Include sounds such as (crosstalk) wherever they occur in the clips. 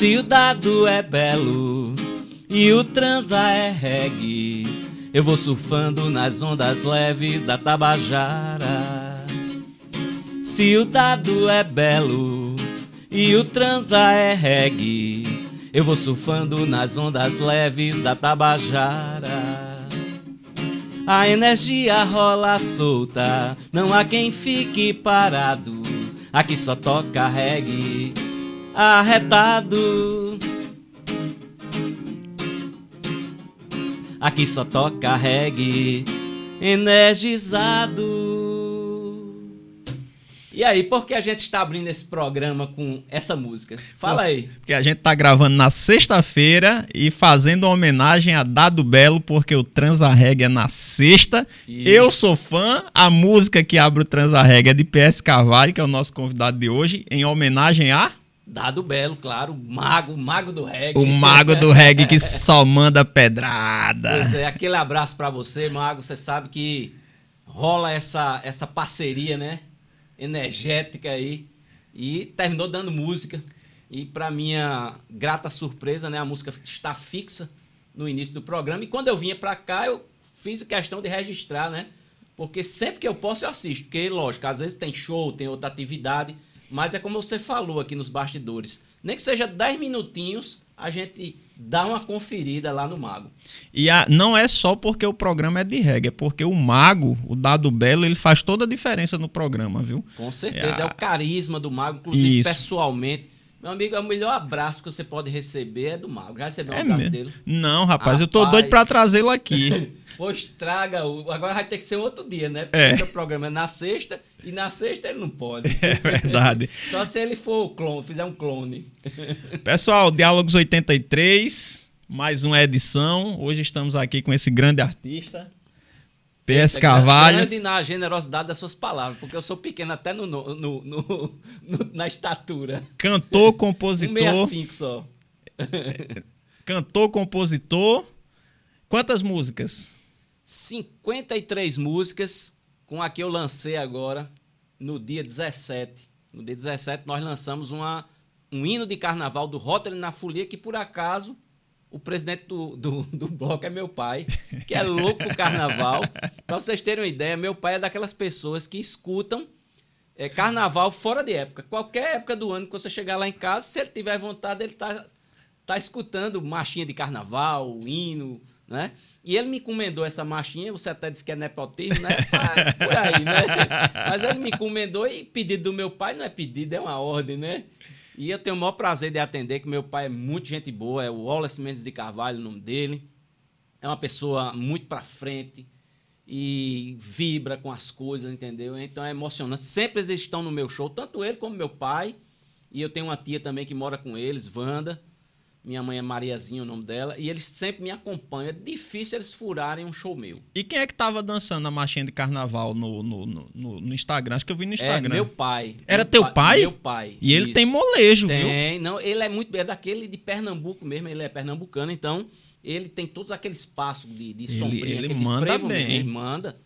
Se o dado é belo e o transa é reggae, eu vou surfando nas ondas leves da Tabajara. Se o dado é belo e o transa é reggae, eu vou surfando nas ondas leves da Tabajara. A energia rola solta, não há quem fique parado. Aqui só toca reggae arretado. Aqui só toca reggae energizado. E aí, por que a gente está abrindo esse programa com essa música? Fala aí. Porque a gente tá gravando na sexta-feira e fazendo uma homenagem a Dado Belo, porque o Transa Reggae é na sexta. Isso. Eu sou fã. A música que abre o Transa Reggae é de PS Carvalho, que é o nosso convidado de hoje, em homenagem a Dado Belo, claro, o mago, o mago do reggae. o mago do reggae que (laughs) só manda pedrada. Pois é, aquele abraço pra você, Mago. Você sabe que rola essa, essa parceria, né? Energética aí. E terminou dando música. E pra minha grata surpresa, né? A música está fixa no início do programa. E quando eu vinha pra cá, eu fiz questão de registrar, né? Porque sempre que eu posso, eu assisto. Porque, lógico, às vezes tem show, tem outra atividade. Mas é como você falou aqui nos bastidores. Nem que seja 10 minutinhos, a gente dá uma conferida lá no Mago. E a- não é só porque o programa é de reggae, é porque o mago, o Dado Belo, ele faz toda a diferença no programa, viu? Com certeza, É é, a- o carisma do Mago, inclusive Isso. pessoalmente. Meu amigo, é o melhor abraço que você pode receber é do Mago. Já recebeu um É abraço mesmo. dele? Não, rapaz, eu tô Rapaz. doido pra trazê-lo aqui. (laughs) Pois traga o. Agora vai ter que ser outro dia, né? Porque É. seu programa é na sexta e na sexta ele não pode. (laughs) É verdade. (laughs) Só se ele for o clone, fizer um clone. Pessoal, Diálogos 83, mais uma edição. Hoje estamos aqui com esse grande artista, PS Carvalho. Grande na generosidade das suas palavras, porque eu sou pequeno até no, no- no- no- na estatura. Cantor, compositor. 165 só. (laughs) Cantor, compositor. Quantas músicas? 53 músicas com a que eu lancei agora no dia 17. No dia 17 nós lançamos uma, um hino de carnaval do Rotary na Folia, que por acaso o presidente do, do, do bloco é meu pai, que é louco pro carnaval. Para vocês terem uma ideia, meu pai é daquelas pessoas que escutam é, carnaval fora de época. Qualquer época do ano que você chegar lá em casa, se ele tiver vontade, ele tá, tá escutando marchinha de carnaval, hino, né? E ele me encomendou essa marchinha, você até disse que é nepotismo, né? Ah, Por aí, né? Mas ele me encomendou e pedido do meu pai não é pedido, é uma ordem, né? E eu tenho o maior prazer de atender, que meu pai é muito gente boa, é o Wallace Mendes de Carvalho, o nome dele. É uma pessoa muito pra frente e vibra com as coisas, entendeu? Então é emocionante. Sempre eles estão no meu show, tanto ele como meu pai. E eu tenho uma tia também que mora com eles, Wanda. Minha mãe é Mariazinha, o nome dela. E eles sempre me acompanham. É difícil eles furarem um show meu. E quem é que tava dançando a marchinha de carnaval no, no, no, no- Instagram? Acho que eu vi no Instagram. É meu pai. Era Meu teu pai? Meu pai. E ele isso. tem molejo, viu? Tem, não, ele é muito é daquele de Pernambuco mesmo, ele é pernambucano, então ele tem todos aqueles passos de, de Ele- sombrinha, ele aquele manda frevo bem. mesmo, ele manda.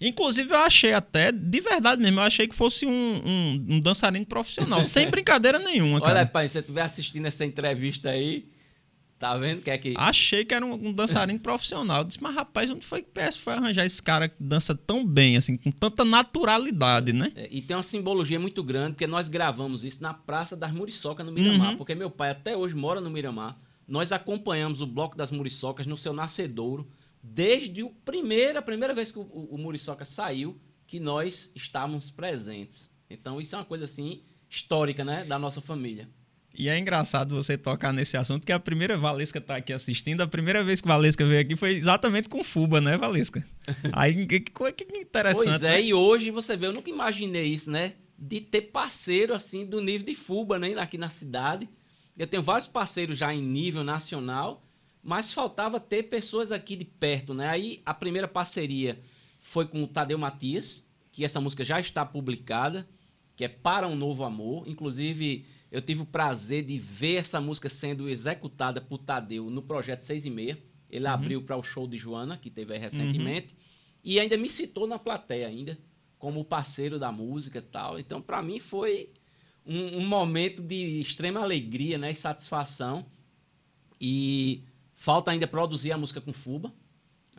Inclusive, eu achei até, de verdade mesmo, eu achei que fosse um, um, um dançarino profissional, sem (laughs) brincadeira nenhuma, cara. Olha, pai, se você estiver assistindo essa entrevista aí, tá vendo que é que Achei que era um, um dançarino profissional. Eu disse, mas rapaz, onde foi que PS foi arranjar esse cara que dança tão bem, assim, com tanta naturalidade, né? É, e tem uma simbologia muito grande, porque nós gravamos isso na Praça das Muriçocas, no Miramar, Uhum. porque meu pai até hoje mora no Miramar. Nós acompanhamos o Bloco das Muriçocas no seu nascedouro, desde o primeiro, a primeira vez que o, o, o Muriçoca saiu, que nós estávamos presentes. Então isso é uma coisa assim histórica, né, da nossa família. E é engraçado você tocar nesse assunto, que a primeira Valesca tá aqui assistindo, a primeira vez que Valesca veio aqui foi exatamente com Fuba, né, Valesca? (laughs) Aí, que, que, interessante. Pois é, né? e hoje você vê, eu nunca imaginei isso, né? De ter parceiro assim do nível de Fuba, né? Aqui na cidade. Eu tenho vários parceiros já em nível nacional, mas faltava ter pessoas aqui de perto, né? Aí a primeira parceria foi com o Tadeu Matias, que essa música já está publicada, que é Para um Novo Amor. Inclusive, eu tive o prazer de ver essa música sendo executada por Tadeu no projeto 6 e meia. Ele abriu para o show de Joana, que teve aí recentemente, e ainda me citou na plateia ainda como parceiro da música e tal. Então, para mim foi um, um, momento de extrema alegria né, e satisfação. E falta ainda produzir a música com Fuba.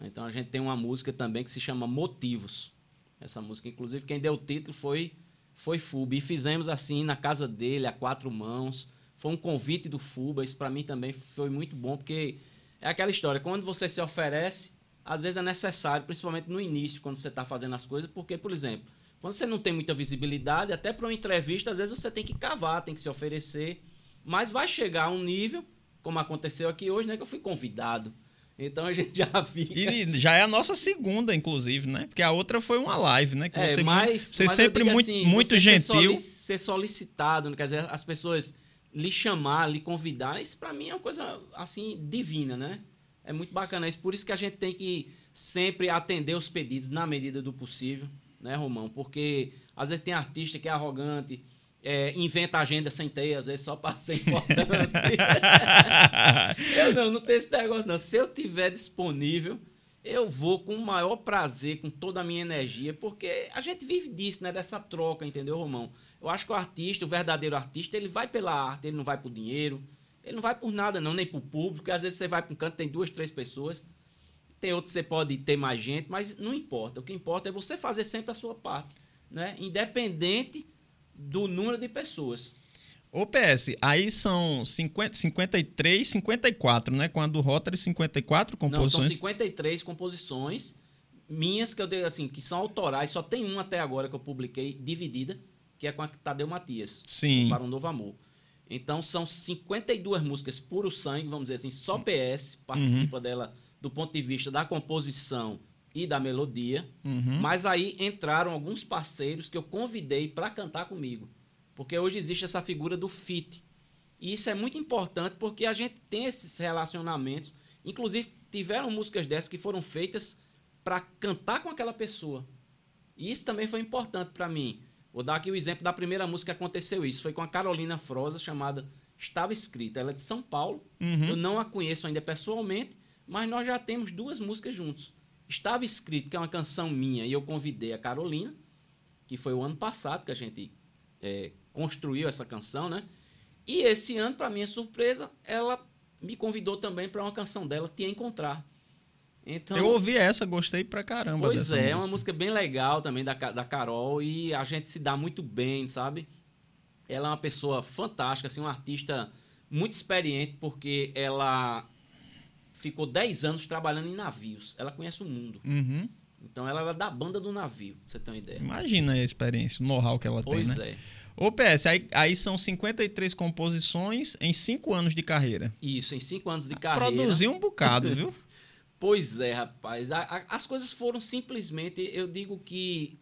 Então a gente tem uma música também que se chama Motivos. Essa música, inclusive, quem deu o título foi, foi Fuba. E fizemos assim na casa dele, a quatro mãos. Foi um convite do Fuba. Isso para mim também foi muito bom, porque é aquela história. Quando você se oferece, às vezes é necessário, principalmente no início, quando você está fazendo as coisas, porque, por exemplo, quando você não tem muita visibilidade, até para uma entrevista, às vezes você tem que cavar, tem que se oferecer. Mas vai chegar a um nível, como aconteceu aqui hoje, né? Que eu fui convidado. Então a (laughs) gente já fica. E já é a nossa segunda, inclusive, né? Porque a outra foi uma live, né? Que é, você, mas, você mas sempre muito, assim, muito você gentil. Ser, solicitado, quer dizer, as pessoas lhe chamar, lhe convidar, isso para mim é uma coisa assim divina, né? É muito bacana isso. Por isso que a gente tem que sempre atender os pedidos na medida do possível né, Romão? Porque às vezes tem artista que é arrogante, é, inventa agenda sem ter, às vezes só para ser (laughs) importante. eu não, não tenho esse negócio, não. Se eu tiver disponível, eu vou com o maior prazer, com toda a minha energia, porque a gente vive disso, né? Dessa troca, entendeu, Romão? Eu acho que o artista, o verdadeiro artista, ele vai pela arte, ele não vai por dinheiro, ele não vai por nada, não, nem por público. Às vezes você vai para um canto, tem duas, três pessoas. Tem outros que você pode ter mais gente, mas não importa. O que importa é você fazer sempre a sua parte, né? Independente do número de pessoas. Ô PS, aí são 50, 53, 54, né? Quando o Rotary 54 composições. Não, são 53 composições minhas que eu dei assim, que são autorais, só tem uma até agora que eu publiquei dividida, que é com a Tadeu Matias. Sim. Para um novo amor. Então são 52 músicas puro sangue, vamos dizer assim, só PS participa uhum. dela do ponto de vista da composição e da melodia, uhum. mas aí entraram alguns parceiros que eu convidei para cantar comigo, porque hoje existe essa figura do fit. E isso é muito importante porque a gente tem esses relacionamentos, inclusive tiveram músicas dessas que foram feitas para cantar com aquela pessoa. E isso também foi importante para mim. Vou dar aqui o exemplo da primeira música que aconteceu isso, foi com a Carolina Froza, chamada Estava Escrita. Ela é de São Paulo. Uhum. Eu não a conheço ainda pessoalmente, mas nós já temos duas músicas juntos. Estava escrito que é uma canção minha e eu convidei a Carolina, que foi o ano passado que a gente é, construiu essa canção, né? E esse ano, para minha surpresa, ela me convidou também para uma canção dela, Te Encontrar. Então, eu ouvi essa, gostei pra caramba. Pois é, música. é uma música bem legal também da, da Carol e a gente se dá muito bem, sabe? Ela é uma pessoa fantástica, assim, uma artista muito experiente, porque ela ficou 10 anos trabalhando em navios. Ela conhece o mundo. Uhum. Então ela era da banda do navio, pra você ter uma ideia. Imagina a experiência, o know-how que ela pois tem, né? é. Ô PS, aí, aí são 53 composições em 5 anos de carreira. Isso, em 5 anos de carreira. Produziu um bocado, viu? (laughs) pois é, rapaz. A, a, as coisas foram simplesmente, eu digo que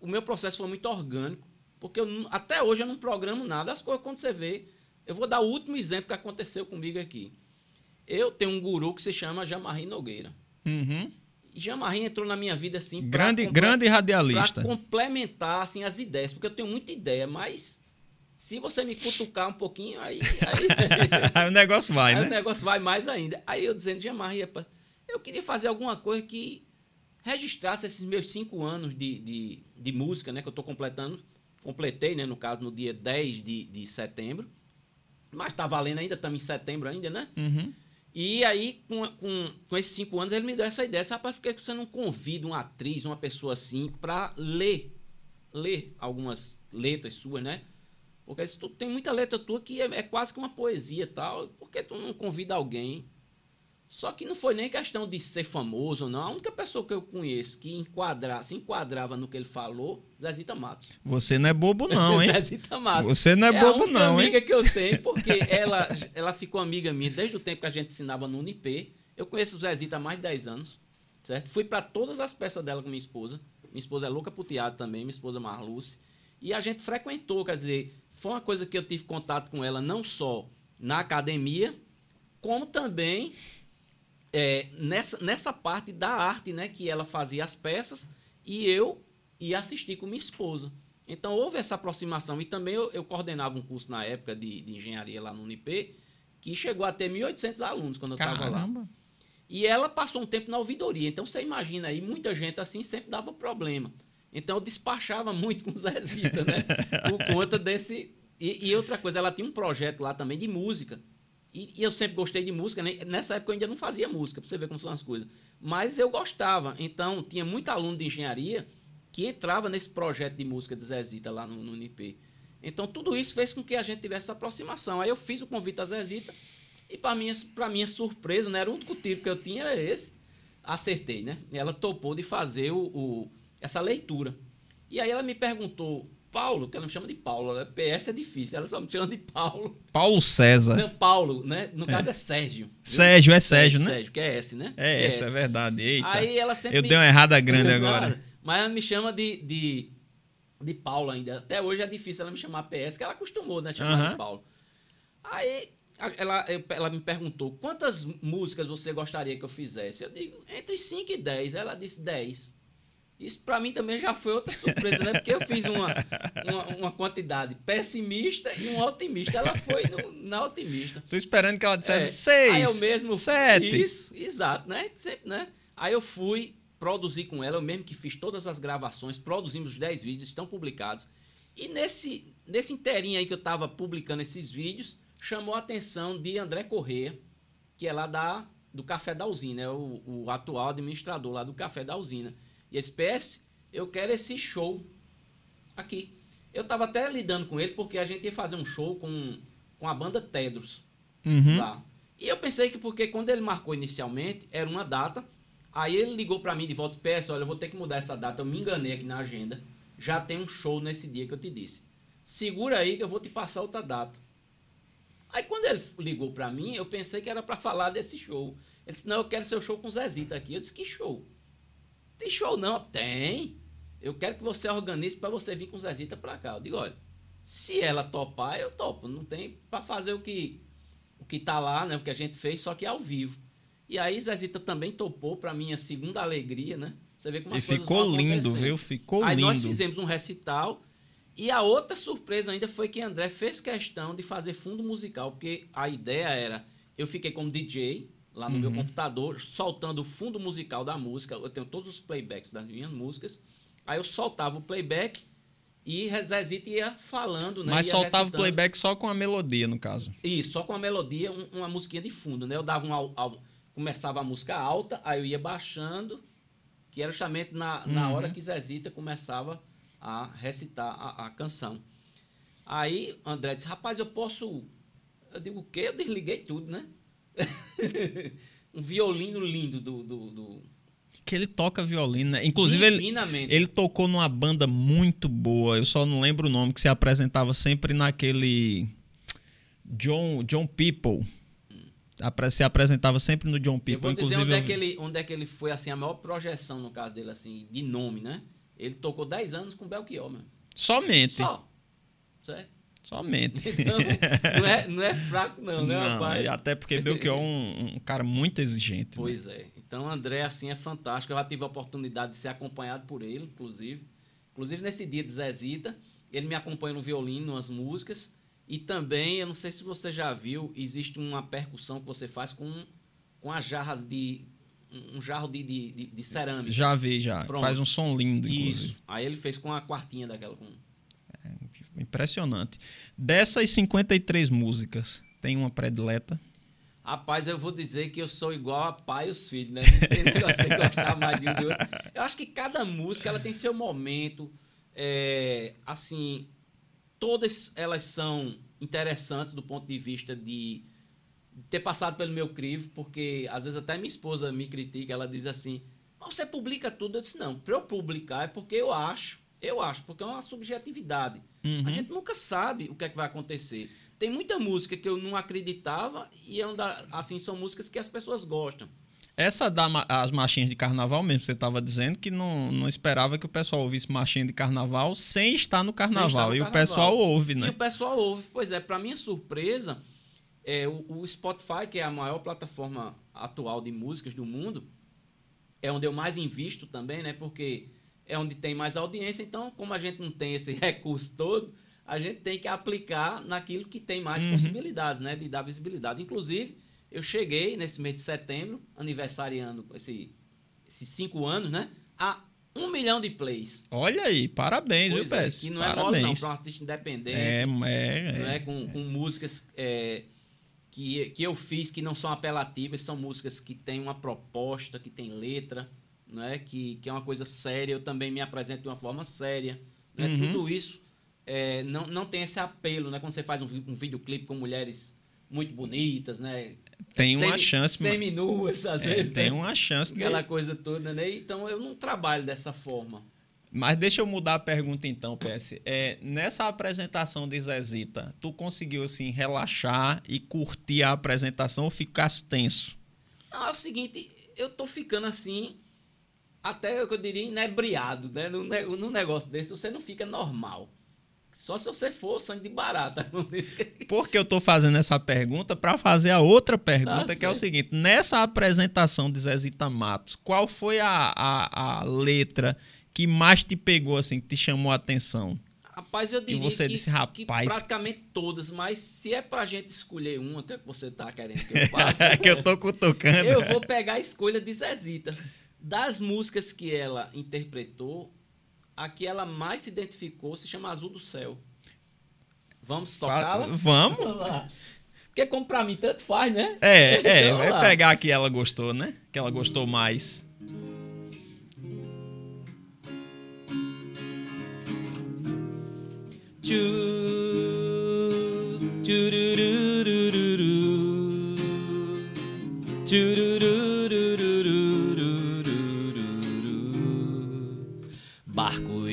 o meu processo foi muito orgânico, porque eu, até hoje eu não programo nada. As coisas, quando você vê, eu vou dar o último exemplo que aconteceu comigo aqui. Eu tenho um guru que se chama Jamarri Nogueira. Uhum. Jamarri entrou na minha vida assim. Grande, grande radialista. Para complementar assim, as ideias, porque eu tenho muita ideia, mas se você me cutucar um pouquinho, aí. Aí, (laughs) aí o negócio vai, aí né? o negócio vai mais ainda. Aí eu dizendo, Jamarri, eu queria fazer alguma coisa que registrasse esses meus cinco anos de, de, de música, né? Que eu estou completando. Completei, né? No caso, no dia 10 de, de setembro. Mas tá valendo ainda, estamos em setembro ainda, né? Uhum. E aí, com, com, com, esses cinco anos, ele me deu essa ideia. Rapaz, por que você não convida uma atriz, uma pessoa assim, para ler, ler algumas letras suas, né? Porque tu tem muita letra tua que é, é quase que uma poesia tal. Por que tu não convida alguém só que não foi nem questão de ser famoso ou não. A única pessoa que eu conheço que enquadra, se enquadrava no que ele falou, Zezita Matos. Você não é bobo não, (laughs) hein? Zezita Matos. Você não é, é bobo não, hein? É a amiga que eu tenho, (laughs) porque ela, ela ficou amiga minha desde o tempo que a gente ensinava no Unip. Eu conheço o Zezita há mais de 10 anos, certo? Fui para todas as peças dela com minha esposa. Minha esposa é louca pro teatro também, minha esposa Marluce. E a gente frequentou, quer dizer, foi uma coisa que eu tive contato com ela não só na academia, como também é, nessa, nessa parte da arte, né? Que ela fazia as peças e eu ia assistir com minha esposa. Então houve essa aproximação. E também eu, eu coordenava um curso na época de, de, engenharia lá no Unip, que chegou a ter 1.800 alunos quando eu estava lá. E ela passou um tempo na ouvidoria. Então você imagina aí, muita gente assim sempre dava problema. Então eu despachava (laughs) muito com o Zezita, né? Por conta desse, E, e, outra coisa, ela tinha um projeto lá também de música. E, e, eu sempre gostei de música. Né? Nessa época eu ainda não fazia música, pra você ver como são as coisas. Mas eu gostava. Então, tinha muito aluno de engenharia que entrava nesse projeto de música de Zezita lá no, no UNIP. Então, tudo isso fez com que a gente tivesse essa aproximação. Aí eu fiz o convite a Zezita e, para minha, minha surpresa, né, era o único tiro que eu tinha era esse. Acertei, né? Ela topou de fazer o, o, essa leitura. E aí ela me perguntou, Paulo, que ela me chama de Paulo, né? PS é difícil, ela só me chama de Paulo. Paulo César. Não, Paulo, né? No caso é, é Sérgio. Sérgio, é Sérgio, né? Sérgio, que é S, né? É, essa, é verdade. Eita. Aí ela sempre. Eu me... dei uma errada grande agora. Mas ela me chama de, de, de Paulo ainda. Até hoje é difícil ela me chamar PS, que ela acostumou, né? Chamar uhum. de Paulo. Aí ela, ela me perguntou quantas músicas você gostaria que eu fizesse. Eu digo, entre 5 e 10. Ela disse 10. Isso para mim também já foi outra surpresa, né? Porque eu fiz uma, uma, uma quantidade pessimista e uma otimista. Ela foi no, na otimista. Tô esperando que ela dissesse é. seis. Aí eu mesmo. Sete. Isso, exato, né? Sempre, né? Aí eu fui produzir com ela, eu mesmo que fiz todas as gravações, produzimos 10 vídeos, estão publicados. E nesse, nesse inteirinho aí que eu estava publicando esses vídeos, chamou a atenção de André Corrêa, que é lá da, do Café da Usina, é o, o atual administrador lá do Café da Usina. E esse PS, eu quero esse show aqui. Eu estava até lidando com ele porque a gente ia fazer um show com, com a banda Tedros uhum. lá. E eu pensei que porque quando ele marcou inicialmente, era uma data. Aí ele ligou para mim de volta e disse, olha, eu vou ter que mudar essa data. Eu me enganei aqui na agenda. Já tem um show nesse dia que eu te disse. Segura aí que eu vou te passar outra data. Aí quando ele ligou para mim, eu pensei que era para falar desse show. Ele disse, não, eu quero seu show com o Zezita aqui. Eu disse, que show? Tem show não? Tem. Eu quero que você organize para você vir com o Zezita para cá. Eu digo, olha, se ela topar, eu topo. Não tem para fazer o que o que tá lá, né? O que a gente fez, só que ao vivo. E aí Zezita também topou para minha segunda alegria, né? Você vê como as e ficou lindo, viu? Ficou aí lindo. Aí nós fizemos um recital e a outra surpresa ainda foi que André fez questão de fazer fundo musical, porque a ideia era, eu fiquei como DJ lá no uhum. meu computador, soltando o fundo musical da música, eu tenho todos os playbacks das minhas músicas, aí eu soltava o playback e Zezito ia falando, né? Mas soltava o playback só com a melodia, no caso. Isso, só com a melodia, um, uma musiquinha de fundo, né? Eu dava um, começava a música alta, aí eu ia baixando, que era justamente na, na uhum. hora que Zezita começava a recitar a, a canção. Aí André disse, rapaz, eu posso. Eu digo, o quê? Eu desliguei tudo, né? (laughs) um violino lindo do, do, do, Que ele toca violino, né? Inclusive, ele, ele tocou numa banda muito boa. Eu só não lembro o nome, que se apresentava sempre naquele. John, John People. Se apresentava sempre no John People. Eu vou dizer Inclusive, onde, é que ele, onde é que ele foi assim, a maior projeção no caso dele, assim, de nome, né? Ele tocou 10 anos com Belchior, mano. Somente. Só. Certo? Somente. (laughs) Então, não, é, não é fraco, não, né, não, rapaz? Até porque Belchior é um, um cara muito exigente. Né? Pois né? é. Então, André, assim, é fantástico. Eu já tive a oportunidade de ser acompanhado por ele, inclusive. Inclusive, nesse dia de Zezita, ele me acompanha no violino, nas músicas. E também, eu não sei se você já viu, existe uma percussão que você faz com, com as jarras de um jarro de, de, de, de cerâmica. Já vi, já. Pronto. Faz um som lindo, inclusive. Isso. Aí ele fez com a quartinha daquela. Com... Impressionante. Dessas 53 músicas, tem uma predileta? Rapaz, eu vou dizer que eu sou igual a pai e os filhos, né? Não tem negócio de gostar mais de um. Eu acho que cada música ela tem seu momento. É, assim, todas elas são interessantes do ponto de vista de ter passado pelo meu crivo, porque às vezes até minha esposa me critica, ela diz assim: Mas você publica tudo? Eu disse: Não, para eu publicar é porque eu acho, eu acho, porque é uma subjetividade. Uhum. A gente nunca sabe o que é que vai acontecer. Tem muita música que eu não acreditava e assim são músicas que as pessoas gostam. Essa das marchinhas de carnaval mesmo, você estava dizendo que não, não esperava que o pessoal ouvisse marchinha de carnaval sem estar no carnaval. Estar no e carnaval. o pessoal ouve, né? E o pessoal ouve. Pois é, para minha surpresa, é, o, o, Spotify, que é a maior plataforma atual de músicas do mundo, é onde eu mais invisto também, né? Porque é onde tem mais audiência. Então, como a gente não tem esse (laughs) recurso todo, a gente tem que aplicar naquilo que tem mais uhum. possibilidades, né? De dar visibilidade. Inclusive, eu cheguei nesse mês de setembro, aniversariando esse, esses cinco anos, né? A um milhão de plays. Olha aí, parabéns, pois viu, é, Que não parabéns. é mole, não, para um artista independente. É, é, não é, com, com músicas é, que, que eu fiz que não são apelativas, são músicas que têm uma proposta, que tem letra, não é? que, que é uma coisa séria. Eu também me apresento de uma forma séria. Né? Uhum. Tudo isso é, não, não tem esse apelo, né? Quando você faz um, um videoclipe com mulheres muito bonitas, né? Tem uma chance. Semi-nuas, às é, vezes. Tem né? uma chance. Aquela de... coisa toda, né? Então eu não trabalho dessa forma. Mas deixa eu mudar a pergunta então, PS. É, nessa apresentação de Zezita, tu conseguiu assim relaxar e curtir a apresentação ou ficasse tenso? Não, é o seguinte, eu tô ficando assim, até eu diria inebriado, né? Num, num negócio desse, você não fica normal. Só se você for sangue de barata. (laughs) Por que eu estou fazendo essa pergunta? Para fazer a outra pergunta, tá que é o seguinte: nessa apresentação de Zezita Matos, qual foi a, a, a, letra que mais te pegou, assim, que te chamou a atenção? Rapaz, eu diria e você que, disse, Rapaz... que praticamente todas, mas se é pra gente escolher uma, que, é que você está querendo que eu (laughs) faça? que eu tô cutucando. Eu vou pegar a escolha de Zezita. Das músicas que ela interpretou, a que ela mais se identificou se chama Azul do Céu. Vamos tocá-la? Vamos. Porque como pra mim tanto faz, né? É, (laughs) é. Então, vai pegar a que ela gostou, né? Que ela gostou mais.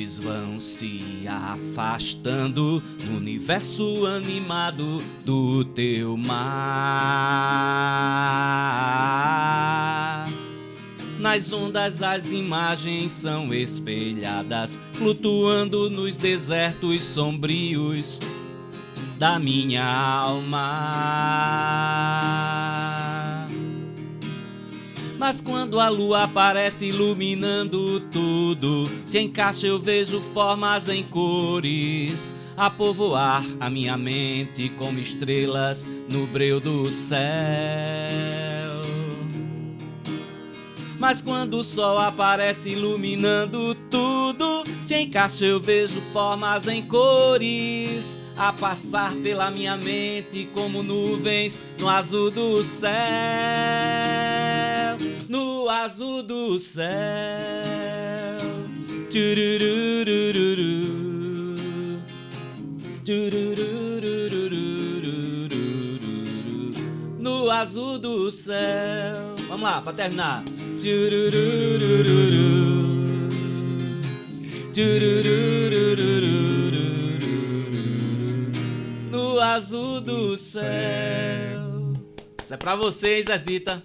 Barcos vão se afastando no universo animado do teu mar. Nas ondas as imagens são espelhadas, flutuando nos desertos sombrios da minha alma. Mas quando a lua aparece iluminando tudo, se encaixa eu vejo formas em cores a povoar a minha mente como estrelas no breu do céu. Mas quando o sol aparece iluminando tudo, se encaixa eu vejo formas em cores a passar pela minha mente como nuvens no azul do céu no azul do céu. No azul do céu. Vamos lá, para terminar. No azul do céu. Isso é pra vocês, Zezita.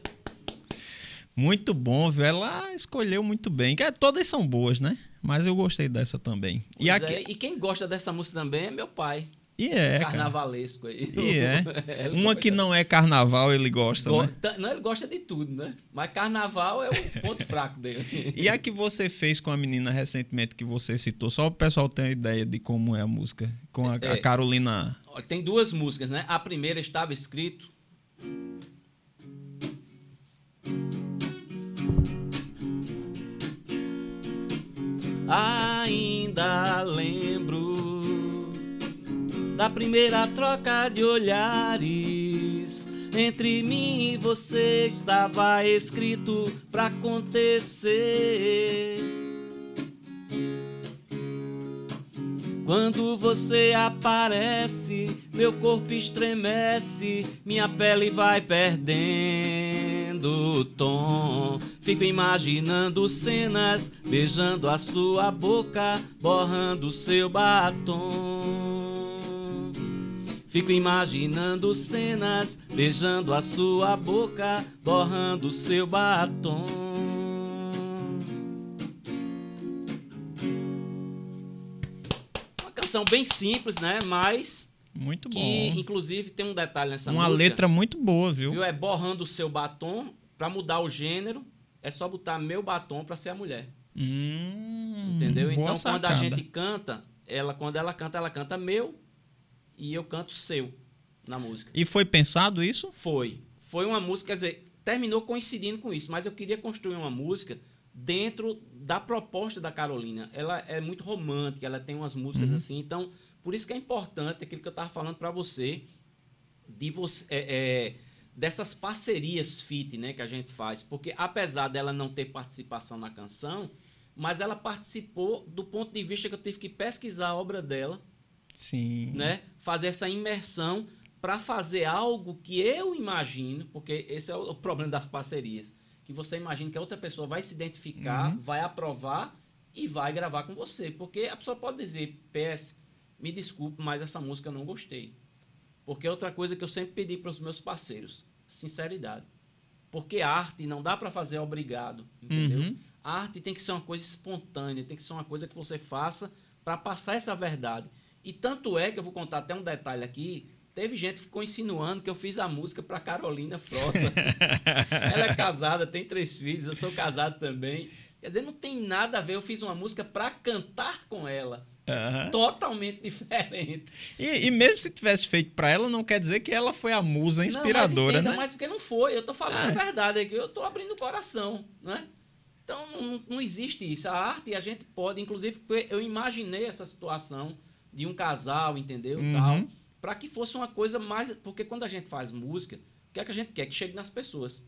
Muito bom, viu? Ela escolheu muito bem. Que todas são boas, né? Mas eu gostei dessa também. e, aqui... é, e quem gosta dessa música também é meu pai. E é. Carnavalesco aí. E é. (laughs) Uma que não é carnaval, ele gosta, Go... né? Não, ele gosta de tudo, né? Mas carnaval é o ponto (laughs) fraco dele. E a que você fez com a menina recentemente que você citou, só o pessoal ter uma ideia de como é a música. Com a, é, a Carolina. Tem duas músicas, né? A primeira estava escrito Ainda lembro da primeira troca de olhares. Entre mim e você estava escrito pra acontecer. Quando você aparece, meu corpo estremece, minha pele vai perdendo o tom. Fico imaginando cenas, beijando a sua boca, borrando seu batom. Fico imaginando cenas, beijando a sua boca, borrando seu batom. canção bem simples, né? Mas. Muito que, bom. inclusive, tem um detalhe nessa Uma música. Uma letra muito boa, viu? viu? É borrando o seu batom. Pra mudar o gênero, é só botar meu batom pra ser a mulher. Hum, Entendeu? Então, sacada. quando a gente canta, ela, quando ela canta, ela canta meu e eu canto seu na música. E foi pensado isso? Foi. Foi uma música, quer dizer, terminou coincidindo com isso, mas eu queria construir uma música dentro da proposta da Carolina. Ela é muito romântica, ela tem umas músicas uhum. assim. Então, por isso que é importante aquilo que eu estava falando para você, de você é, é, dessas parcerias fit né, que a gente faz. Porque apesar dela não ter participação na canção, mas ela participou do ponto de vista que eu tive que pesquisar a obra dela. Sim. Né? Fazer essa imersão para fazer algo que eu imagino, porque esse é o problema das parcerias que você imagina que a outra pessoa vai se identificar, uhum. vai aprovar e vai gravar com você. Porque a pessoa pode dizer, PS, me desculpe, mas essa música eu não gostei. Porque é outra coisa que eu sempre pedi para os meus parceiros, sinceridade. Porque arte não dá para fazer obrigado, entendeu? Uhum. A arte tem que ser uma coisa espontânea, tem que ser uma coisa que você faça para passar essa verdade. E tanto é que eu vou contar até um detalhe aqui, Teve gente que ficou insinuando que eu fiz a música para Carolina Frossa. (laughs) Ela é casada, tem três filhos, eu sou casado também. Quer dizer, não tem nada a ver. Eu fiz uma música para cantar com ela. Uhum. Totalmente diferente. E, e, mesmo se tivesse feito para ela, não quer dizer que ela foi a musa inspiradora, não, mas né? Mas porque não foi. Eu tô falando é. a verdade aqui. Eu tô abrindo o coração, né? Então não, não existe isso. A arte a gente pode, inclusive, eu imaginei essa situação de um casal, entendeu? Uhum. Tal para que fosse uma coisa mais. Porque quando a gente faz música, o que é que a gente quer? Que chegue nas pessoas.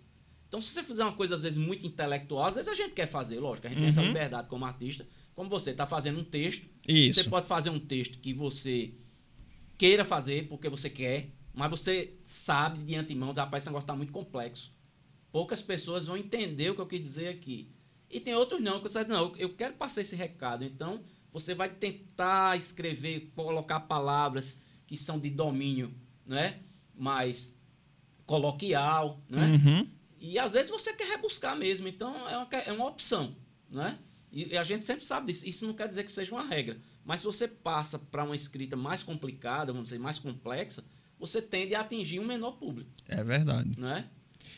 Então, se você fizer uma coisa, às vezes, muito intelectual, às vezes a gente quer fazer, lógico, a gente uhum. tem essa uhum. liberdade como artista. Como você está fazendo um texto, Isso. você pode fazer um texto que você queira fazer porque você quer, mas você sabe de antemão, rapaz, esse negócio está muito complexo. Poucas pessoas vão entender o que eu quis dizer aqui. E tem outros não, que você diz, não, eu quero passar esse recado. Então, você vai tentar escrever, colocar palavras que são de domínio né? mais coloquial. Né? Uhum. E às vezes você quer rebuscar mesmo, então é uma, é uma opção. Né? E, e a gente sempre sabe disso. Isso não quer dizer que seja uma regra. Mas se você passa para uma escrita mais complicada, vamos dizer, mais complexa, você tende a atingir um menor público. É verdade. Né?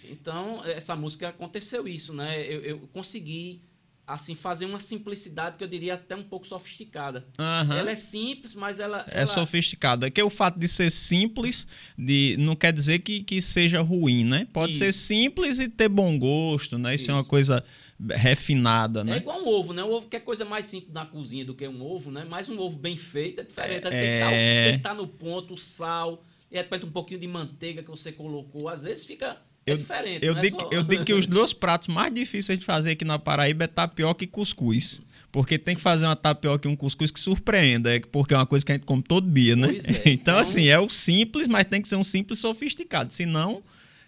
Então, essa música aconteceu isso, né? Eu, eu consegui assim fazer uma simplicidade que eu diria até um pouco sofisticada. Uhum. Ela é simples, mas ela é ela... sofisticada. Que o fato de ser simples de não quer dizer que, que seja ruim, né? Pode Isso. ser simples e ter bom gosto, né? Isso, Isso. é uma coisa refinada, né? É igual um ovo, né? O ovo que é coisa mais simples na cozinha do que um ovo, né? Mas um ovo bem feito é diferente. É... Tem que estar tá no ponto, o sal, e de repente um pouquinho de manteiga que você colocou. Às vezes fica é eu, diferente. Eu, digo, é só... eu digo que os (laughs) dois pratos mais difíceis de fazer aqui na Paraíba é tapioca e cuscuz. Porque tem que fazer uma tapioca e um cuscuz que surpreenda, é porque é uma coisa que a gente come todo dia, né? É, (laughs) então, então, assim, é o simples, mas tem que ser um simples sofisticado. Senão,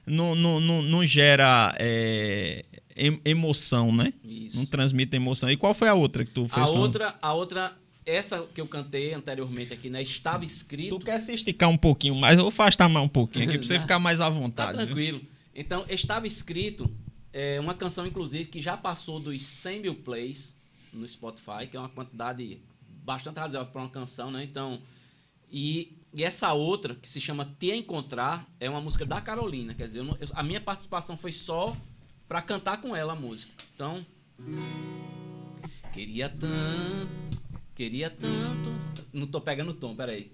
não, não, não, não gera é, emoção, né? Isso. Não transmite emoção. E qual foi a outra que tu fez? A outra, a outra essa que eu cantei anteriormente aqui, né? Estava escrito. Tu quer se esticar um pouquinho mais? Eu vou afastar mais um pouquinho aqui (laughs) pra você ficar mais à vontade. Tá tranquilo. Viu? Então, estava escrito é, uma canção, inclusive, que já passou dos 100 mil plays no Spotify, que é uma quantidade bastante razoável para uma canção, né? Então, e, e, essa outra, que se chama Te Encontrar, é uma música da Carolina. Quer dizer, eu eu, a minha participação foi só para cantar com ela a música. Então, queria tanto, queria tanto. Não tô pegando o tom, peraí.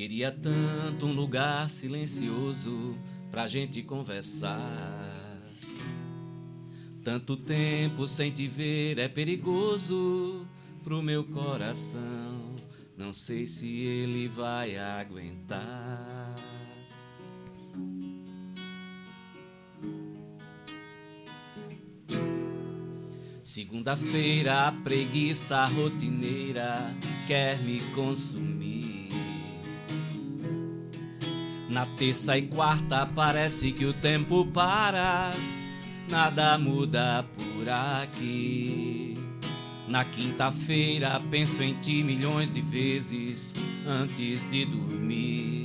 Queria tanto um lugar silencioso pra gente conversar. Tanto tempo sem te ver é perigoso pro meu coração. Não sei se ele vai aguentar. Segunda-feira, a preguiça rotineira quer me consumir. Na terça e quarta parece que o tempo para, nada muda por aqui. Na quinta-feira penso em ti milhões de vezes antes de dormir.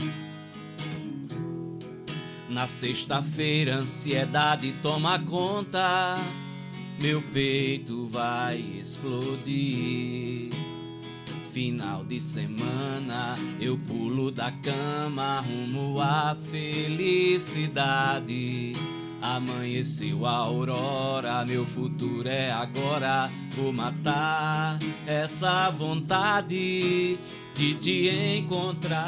Na sexta-feira, ansiedade toma conta, meu peito vai explodir final de semana eu pulo da cama rumo à felicidade. Amanheceu a aurora, meu futuro é agora. Vou matar essa vontade de te encontrar.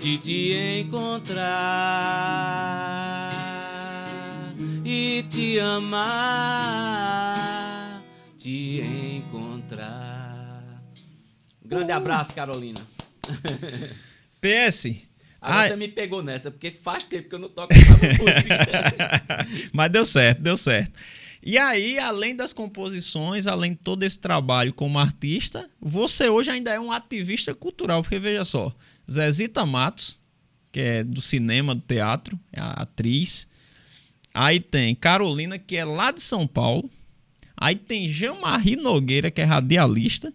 de te encontrar e te amar, te encontrar. grande uh. abraço, Carolina. (laughs) PS. Agora você me pegou nessa, porque faz tempo que eu não toco essa (laughs) música. Mas deu certo, deu certo. E aí, além das composições, além de todo esse trabalho como artista, você hoje ainda é um ativista cultural, porque veja só, Zezita Matos, que é do cinema, do teatro, é a atriz. Aí tem Carolina, que é lá de São Paulo. Aí tem Jean-Marie Nogueira, que é radialista.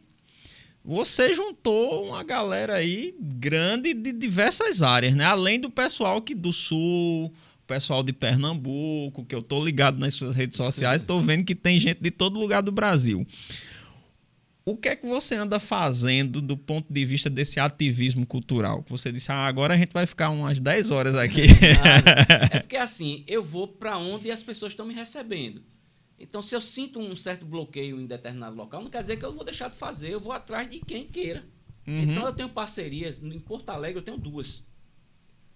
Você juntou uma galera aí grande de diversas áreas, né? Além do pessoal que do Sul, pessoal de Pernambuco, que eu tô ligado nas suas redes sociais, tô vendo que tem gente de todo lugar do Brasil. O que é que você anda fazendo do ponto de vista desse ativismo cultural? Que você disse, ah, agora a gente vai ficar umas 10 horas aqui. (laughs) (laughs) é porque assim, eu vou para onde as pessoas estão me recebendo. Então, se eu sinto um certo bloqueio em determinado local, não quer dizer que eu vou deixar de fazer, eu vou atrás de quem queira. Uhum. Então, eu tenho parcerias, em Porto Alegre eu tenho duas.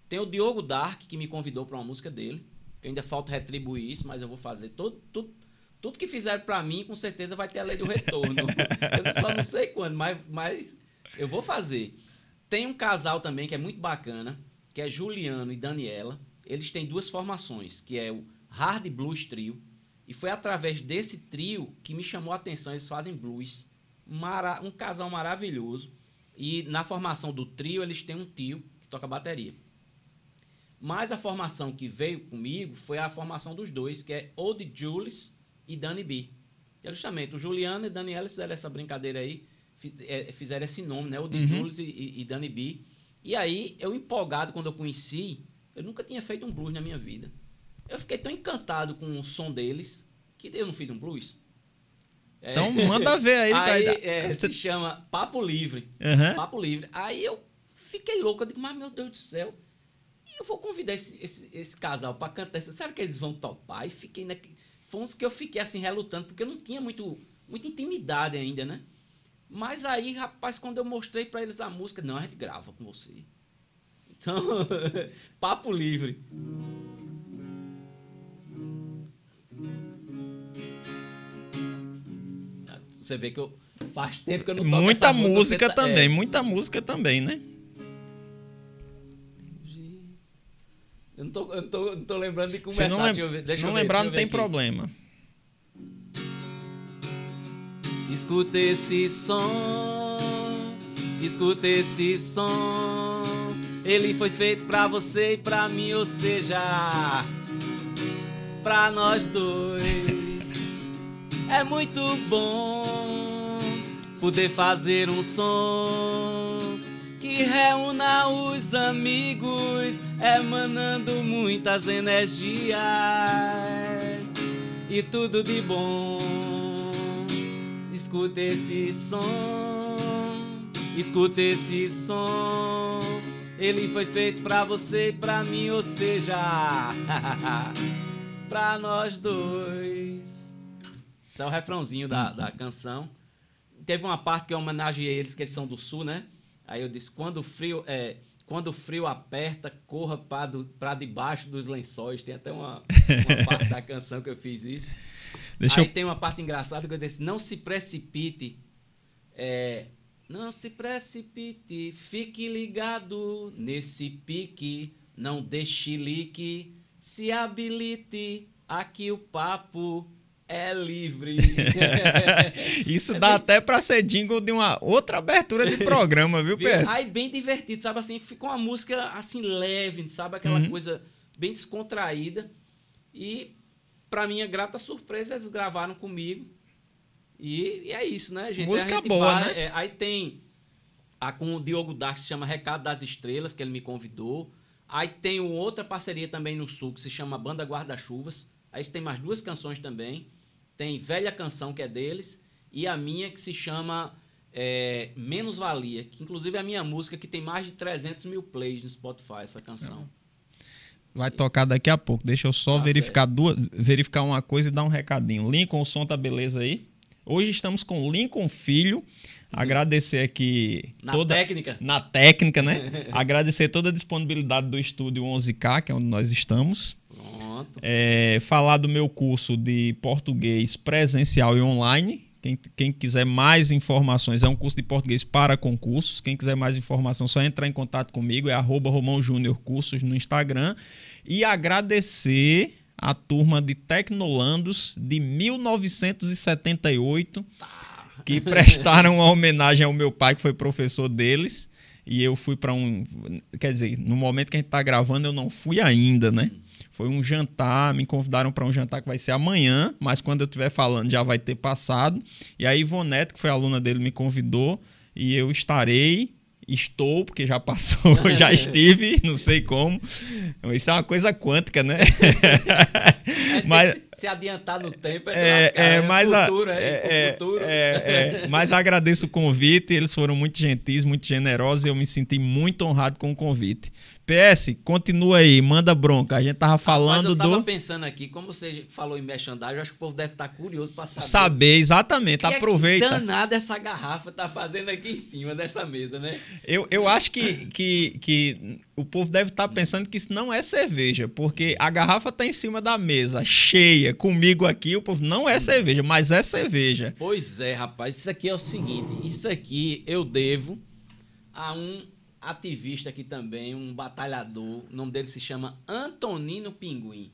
Tem o Diogo Dark, que me convidou para uma música dele. Que ainda falta retribuir isso, mas eu vou fazer. Todo, tudo, tudo que fizeram para mim, com certeza vai ter a lei do retorno. (laughs) eu só não sei quando, mas, mas eu vou fazer. Tem um casal também que é muito bacana, que é Juliano e Daniela. Eles têm duas formações, que é o Hard Blues Trio. E foi através desse trio que me chamou a atenção. Eles fazem blues. Mara um casal maravilhoso. E na formação do trio, eles têm um tio que toca bateria. Mas a formação que veio comigo foi a formação dos dois, que é Old Jules e Danny B. Que é justamente o Juliano e Daniela fizeram essa brincadeira aí, é, fizeram esse nome, né? Old uhum. Jules e, e Danny B. E aí, eu empolgado quando eu conheci, eu nunca tinha feito um blues na minha vida. Eu fiquei tão encantado com o som deles que eu não fiz um blues. É. Então manda ver aí. (laughs) aí é, se chama Papo Livre. Uhum. Papo Livre. Aí eu fiquei louco. Eu digo, mas meu Deus do céu eu vou convidar esse, esse, esse casal para cantar. Será que eles vão topar? E fiquei na... Foi uns que eu fiquei assim relutando, porque eu não tinha muito, muita intimidade ainda, né? Mas aí, rapaz, quando eu mostrei para eles a música, não, a gente grava com você. Então, (laughs) papo livre. Você vê que eu faz tempo que eu não toco Muita música também, é. muita música também, né? Eu não tô, eu não tô, não tô lembrando de começar. Se não, lem ver, se não ver, lembrar, não tem aqui. problema. Escuta esse som, escuta esse som. Ele foi feito pra você e pra mim, ou seja, pra nós dois. É muito bom poder fazer um som que reúna os amigos, emanando muitas energias e tudo de bom. Escuta esse som, escuta esse som. Ele foi feito pra você e pra mim, ou seja, (laughs) pra nós dois. Esse é o refrãozinho da, da canção. Teve uma parte que eu homenageei eles, que eles são do sul, né? Aí eu disse: quando o frio, é, quando o frio aperta, corra para debaixo dos lençóis. Tem até uma, uma (laughs) parte da canção que eu fiz isso. Deixa Aí eu... tem uma parte engraçada que eu disse: não se precipite. É, não se precipite, fique ligado nesse pique, não deixe lique, se habilite, aqui o papo é livre. (laughs) Isso é dá bem... até para ser jingle de uma outra abertura de programa, viu, (laughs) PS? Aí bem divertido, sabe assim, ficou uma música assim leve, sabe aquela uhum. coisa bem descontraída. E para minha grata surpresa eles gravaram comigo. E, e é isso, né, gente? Música gente boa, vai, né? É, aí tem a com o Diogo Dark se chama Recado das Estrelas, que ele me convidou. Aí tem outra parceria também no Sul que se chama Banda Guarda-Chuvas. Aí tem mais duas canções também. Tem Velha Canção, que é deles, e a minha, que se chama é, Menos Valia, que inclusive é a minha música, que tem mais de 300 mil plays no Spotify, essa canção. Vai tocar daqui a pouco. Deixa eu só tá verificar, duas, verificar uma coisa e dar um recadinho. Lincoln, o som tá beleza aí? Hoje estamos com Lincoln Filho, Agradecer aqui. Na toda, técnica? Na técnica, né? (laughs) Agradecer toda a disponibilidade do estúdio 11K, que é onde nós estamos. Pronto. É, falar do meu curso de português presencial e online. Quem, quem, quiser mais informações, é um curso de português para concursos. Quem quiser mais informação, só entrar em contato comigo, é arroba Romão Júnior Cursos no Instagram. E agradecer a turma de Tecnolandos de 1978, que prestaram uma homenagem ao meu pai, que foi professor deles. E eu fui para um. Quer dizer, no momento que a gente está gravando, eu não fui ainda, né? Foi um jantar, me convidaram para um jantar que vai ser amanhã, mas quando eu estiver falando já vai ter passado. E aí, Ivonete, que foi aluna dele, me convidou e eu estarei Estou, porque já passou, (laughs) já estive, não sei como. Isso é uma coisa quântica, né? É, mas se adiantar no tempo é, é, é, é mas futuro, a, é, é, futuro. É, é, mas agradeço o convite, eles foram muito gentis, muito generosos e eu me senti muito honrado com o convite. PS, continua aí, manda bronca. A gente tava falando do. eu tava do... pensando aqui, como você falou em merchandising, eu acho que o povo deve estar tá curioso para saber. Saber, exatamente. Que Aproveita. É que danada essa garrafa tá fazendo aqui em cima dessa mesa, né? Eu, eu acho que, que, que o povo deve estar tá pensando que isso não é cerveja, porque a garrafa tá em cima da mesa, cheia, comigo aqui, o povo não é cerveja, mas é cerveja. Pois é, rapaz. Isso aqui é o seguinte: isso aqui eu devo a um ativista aqui também, um batalhador. O nome dele se chama Antonino Pinguim.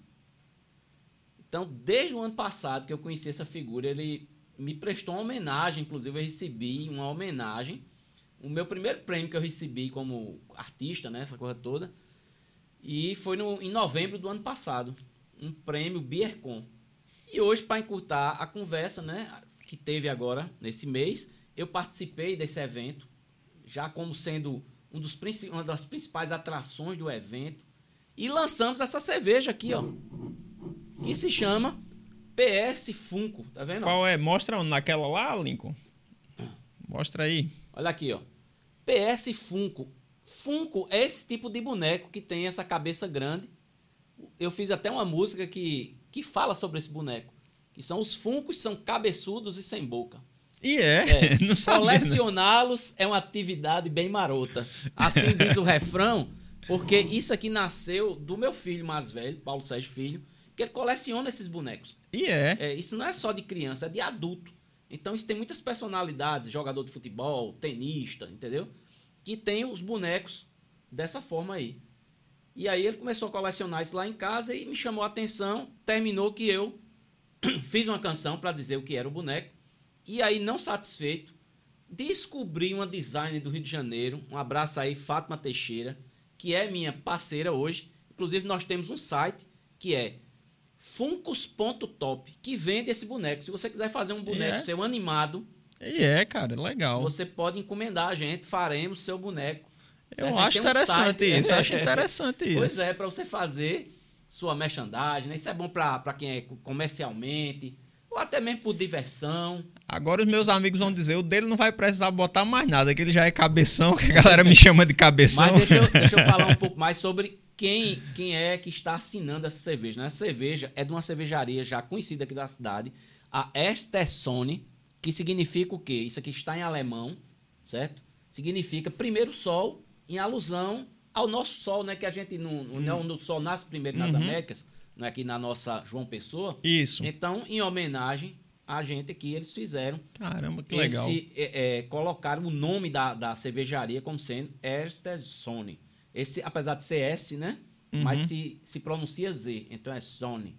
Então, desde o ano passado que eu conheci essa figura, ele me prestou uma homenagem, inclusive eu recebi uma homenagem. O meu primeiro prêmio que eu recebi como artista, né, essa coisa toda, e foi no, em novembro do ano passado, um prêmio Biercom. E hoje, para encurtar a conversa, né, que teve agora nesse mês, eu participei desse evento, já como sendo um dos, uma das principais atrações do evento. E lançamos essa cerveja aqui, ó. Que se chama PS Funko. Tá vendo? Qual é? Mostra naquela lá, Lincoln. Mostra aí. Olha aqui, ó. PS Funko. Funko é esse tipo de boneco que tem essa cabeça grande. Eu fiz até uma música que, que fala sobre esse boneco. Que são os Funkos, são cabeçudos e sem boca. E é, é. (laughs) não Colecioná-los é uma atividade bem marota. Assim (laughs) diz o refrão, porque isso aqui nasceu do meu filho mais velho, Paulo Sérgio Filho, que ele coleciona esses bonecos. E é. é. Isso não é só de criança, é de adulto. Então isso tem muitas personalidades, jogador de futebol, tenista, entendeu? Que tem os bonecos dessa forma aí. E aí ele começou a colecionar isso lá em casa e me chamou a atenção. Terminou que eu (clears throat) fiz uma canção para dizer o que era o boneco. E aí, não satisfeito, descobri uma designer do Rio de Janeiro. Um abraço aí, Fátima Teixeira, que é minha parceira hoje. Inclusive, nós temos um site que é funcos.top, que vende esse boneco. Se você quiser fazer um boneco é. seu animado. E é, cara, legal. Você pode encomendar a gente, faremos seu boneco. Eu certo? (laughs) acho interessante isso, eu acho interessante isso. Pois é, para você fazer sua merchandising, né? Isso é bom para quem é comercialmente, ou até mesmo por diversão. Agora os meus amigos vão dizer, o dele não vai precisar botar mais nada, que ele já é cabeção, (laughs) que a galera me chama de cabeção. Mas deixa eu, (laughs) deixa eu falar um pouco mais sobre quem, quem é que está assinando essa cerveja. Né? Essa cerveja é de uma cervejaria já conhecida aqui da cidade, a Estessone, que significa o quê? Isso aqui está em alemão, certo? Significa primeiro sol, em alusão ao nosso sol, né? Que a gente não, hum. não o sol nasce primeiro nas uhum. Américas, não é aqui na nossa João Pessoa. Isso. Então, em homenagem a gente aqui, eles fizeram. Caramba, que esse, legal. É, é, colocaram o nome da, da cervejaria como sendo Sony. Esse, apesar de ser S, né? Uhum. Mas se, se pronuncia Z, então é Sony.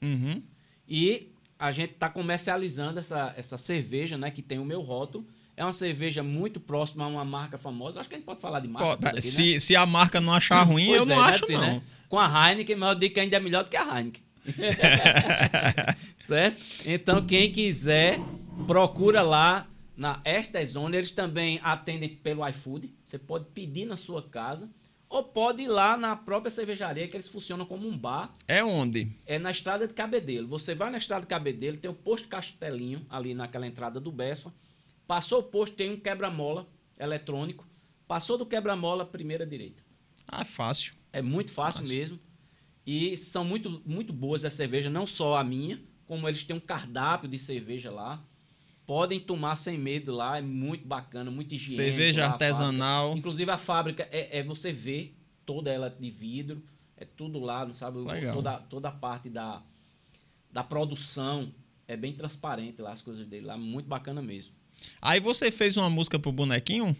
Uhum. E a gente está comercializando essa, essa cerveja, né? Que tem o meu rótulo. É uma cerveja muito próxima a uma marca famosa. Acho que a gente pode falar de marca. Aqui, se, né? se a marca não achar (laughs) ruim, eu não é, acho, não. Né? Com a Heineken, mas eu digo que ainda é melhor do que a Heineken. (laughs) certo? Então, quem quiser, procura lá na Esta Zone. Eles também atendem pelo iFood. Você pode pedir na sua casa. Ou pode ir lá na própria cervejaria, que eles funcionam como um bar. É onde? É na estrada de Cabedelo. Você vai na estrada de Cabedelo, tem o posto Castelinho, ali naquela entrada do Bessa. Passou o posto, tem um quebra-mola eletrônico. Passou do quebra-mola, primeira direita. Ah, fácil. É muito fácil, fácil. mesmo. E são muito, muito boas as cervejas, não só a minha, como eles têm um cardápio de cerveja lá. podem tomar sem medo lá, é muito bacana, muito higiênico. Cerveja artesanal. A Inclusive a fábrica é, é, você ver toda ela de vidro, é tudo lá, não sabe? Legal. Toda, toda a parte da, da produção é bem transparente lá, as coisas dele lá, muito bacana mesmo. Aí você fez uma música pro bonequinho?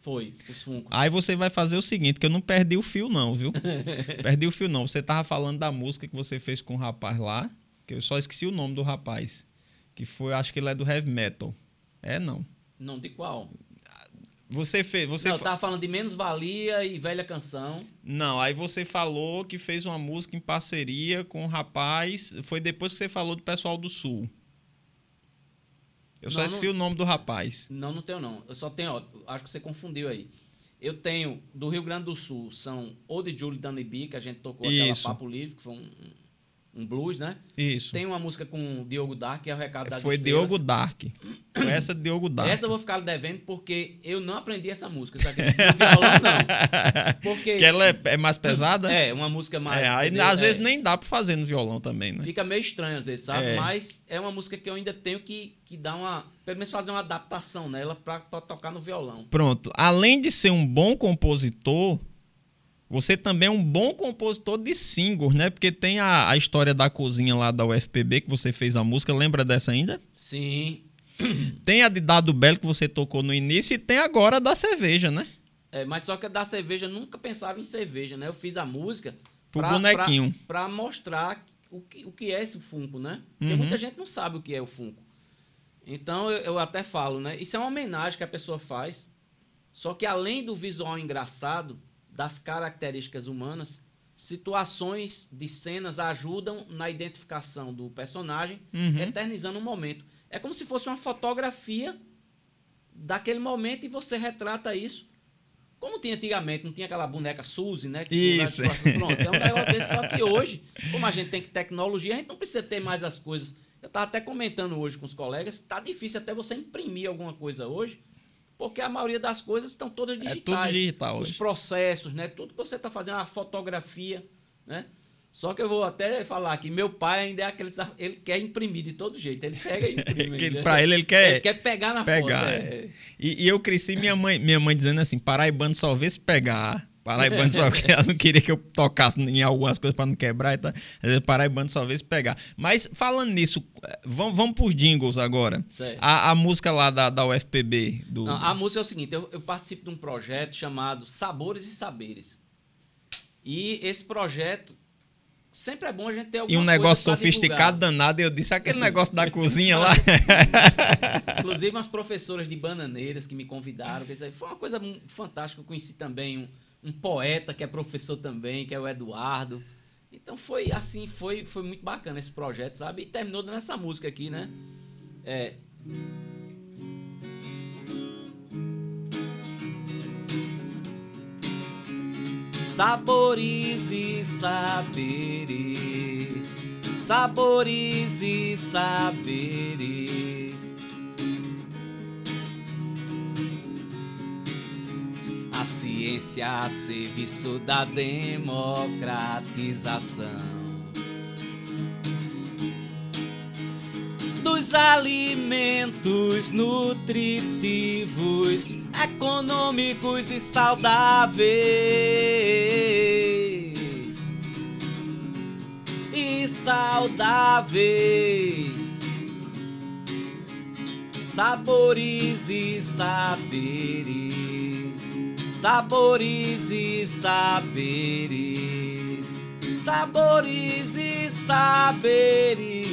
Foi, os Funkos. Aí você vai fazer o seguinte, que eu não perdi o fio não, viu? (laughs) perdi o fio não. Você tava falando da música que você fez com o rapaz lá, que eu só esqueci o nome do rapaz. Que foi, acho que ele é do heavy metal. É, não. Não, de qual? Você fez. Você não, eu tava falando de Menos Valia e Velha Canção. Não, aí você falou que fez uma música em parceria com o rapaz. Foi depois que você falou do pessoal do Sul. Eu só não, esqueci não, o nome do rapaz. Não, não tenho não. Eu só tenho, ó, acho que você confundiu aí. Eu tenho do Rio Grande do Sul, são ou de Julie Danny que a gente tocou Isso. aquela Papo Livre, que foi um, um blues, né? Isso. Tem uma música com Diogo Dark, que é o recado das Foi estrelas. Diogo Dark. Foi essa Diogo Dark. Essa eu vou ficar devendo porque eu não aprendi essa música. No (laughs) violão, não. Porque... Que ela é, é mais pesada? É, uma música mais... É, aí, às é, vezes nem dá pra fazer no violão também, né? Fica meio estranho às vezes, sabe? É. Mas é uma música que eu ainda tenho que, que dar uma... Pelo menos fazer uma adaptação nela pra, pra tocar no violão. Pronto. Além de ser um bom compositor você também é um bom compositor de singles, né? Porque tem a, a história da cozinha lá da UFPB, que você fez a música. Lembra dessa ainda? Sim. (clears throat) Tem a de Dado Belo, que você tocou no início, e tem agora a da cerveja, né? É, mas só que a da cerveja nunca pensava em cerveja, né? Eu fiz a música Pro pra, bonequinho. Pra, pra, mostrar o que, o que é esse Funko, né? Porque uhum. muita gente não sabe o que é o Funko. Então eu, eu até falo, né? Isso é uma homenagem que a pessoa faz. Só que além do visual engraçado, das características humanas, situações de cenas ajudam na identificação do personagem, uhum. eternizando um momento. É como se fosse uma fotografia daquele momento e você retrata isso. Como tinha antigamente, não tinha aquela boneca Suzy, né? Que isso. Pronto, é um negócio desse. Só que (laughs) hoje, como a gente tem tecnologia, a gente não precisa ter mais as coisas. Eu estava até comentando hoje com os colegas, está difícil até você imprimir alguma coisa hoje porque a maioria das coisas estão todas digitais. É tudo digital Os processos, né? Tudo que você está fazendo, a fotografia, né? Só que eu vou até falar que meu pai ainda é aquele. Ele quer imprimir de todo jeito. Ele pega e imprime. (laughs) né? Para ele, ele quer. Ele quer pegar na pegar, foto. É. é. E, e, eu cresci minha mãe, minha mãe dizendo assim: paraibano só vê se pegar. Paraibano só que ela não queria que eu tocasse em algumas coisas para não quebrar e tal. Paraibano só vez pegar. Mas falando nisso, vamos, vamos por jingles agora. A, a, música lá da, da UFPB. Do... Não, a música é o seguinte: eu, eu participo de um projeto chamado Sabores e Saberes. E esse projeto sempre é bom a gente ter alguma E um negócio sofisticado danado, eu disse, aquele negócio da cozinha lá. (laughs) Inclusive umas professoras de bananeiras que me convidaram, foi uma coisa fantástica, eu conheci também um, um poeta que é professor também, que é o Eduardo. Então foi assim, foi, foi muito bacana esse projeto, sabe? E terminou nessa música aqui, né? É. Sabores e saberes, sabores e saberes ciência a serviço da democratização dos alimentos nutritivos, econômicos e saudáveis. E saudáveis. Sabores e saberes sabores e saberes, sabores e saberes.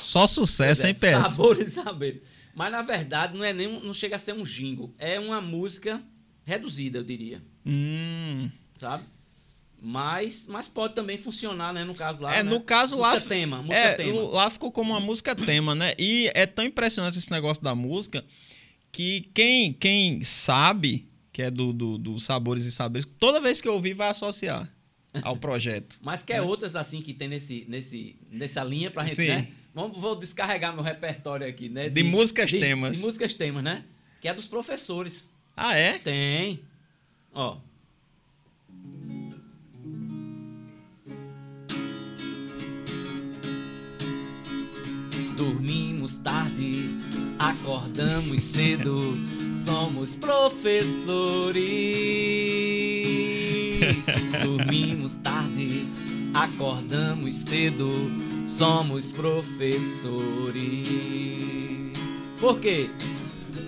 Só sucesso, é, hein, PS? Sabores e saberes. Mas na verdade não é nem não chega a ser um jingle, é uma música reduzida, eu diria. Hum. Sabe? Mas, mas pode também funcionar, né? No caso lá. É, né? no caso música lá. tema, música é, tema. Lá ficou como uma música tema, né? E é tão impressionante esse negócio da música que quem, quem sabe, que é do, do, do Sabores e Saberes, toda vez que ouvir vai associar ao projeto. (laughs) mas quer né? outras assim que tem nesse, nesse, nessa linha pra gente, Sim. né? Vamos, vou descarregar meu repertório aqui, né? De, de músicas de, temas. De músicas temas, né? Que é dos professores. Ah, é? Tem. Ó. Dormimos tarde, acordamos cedo, somos professores. Dormimos tarde, acordamos cedo, somos professores. Por quê?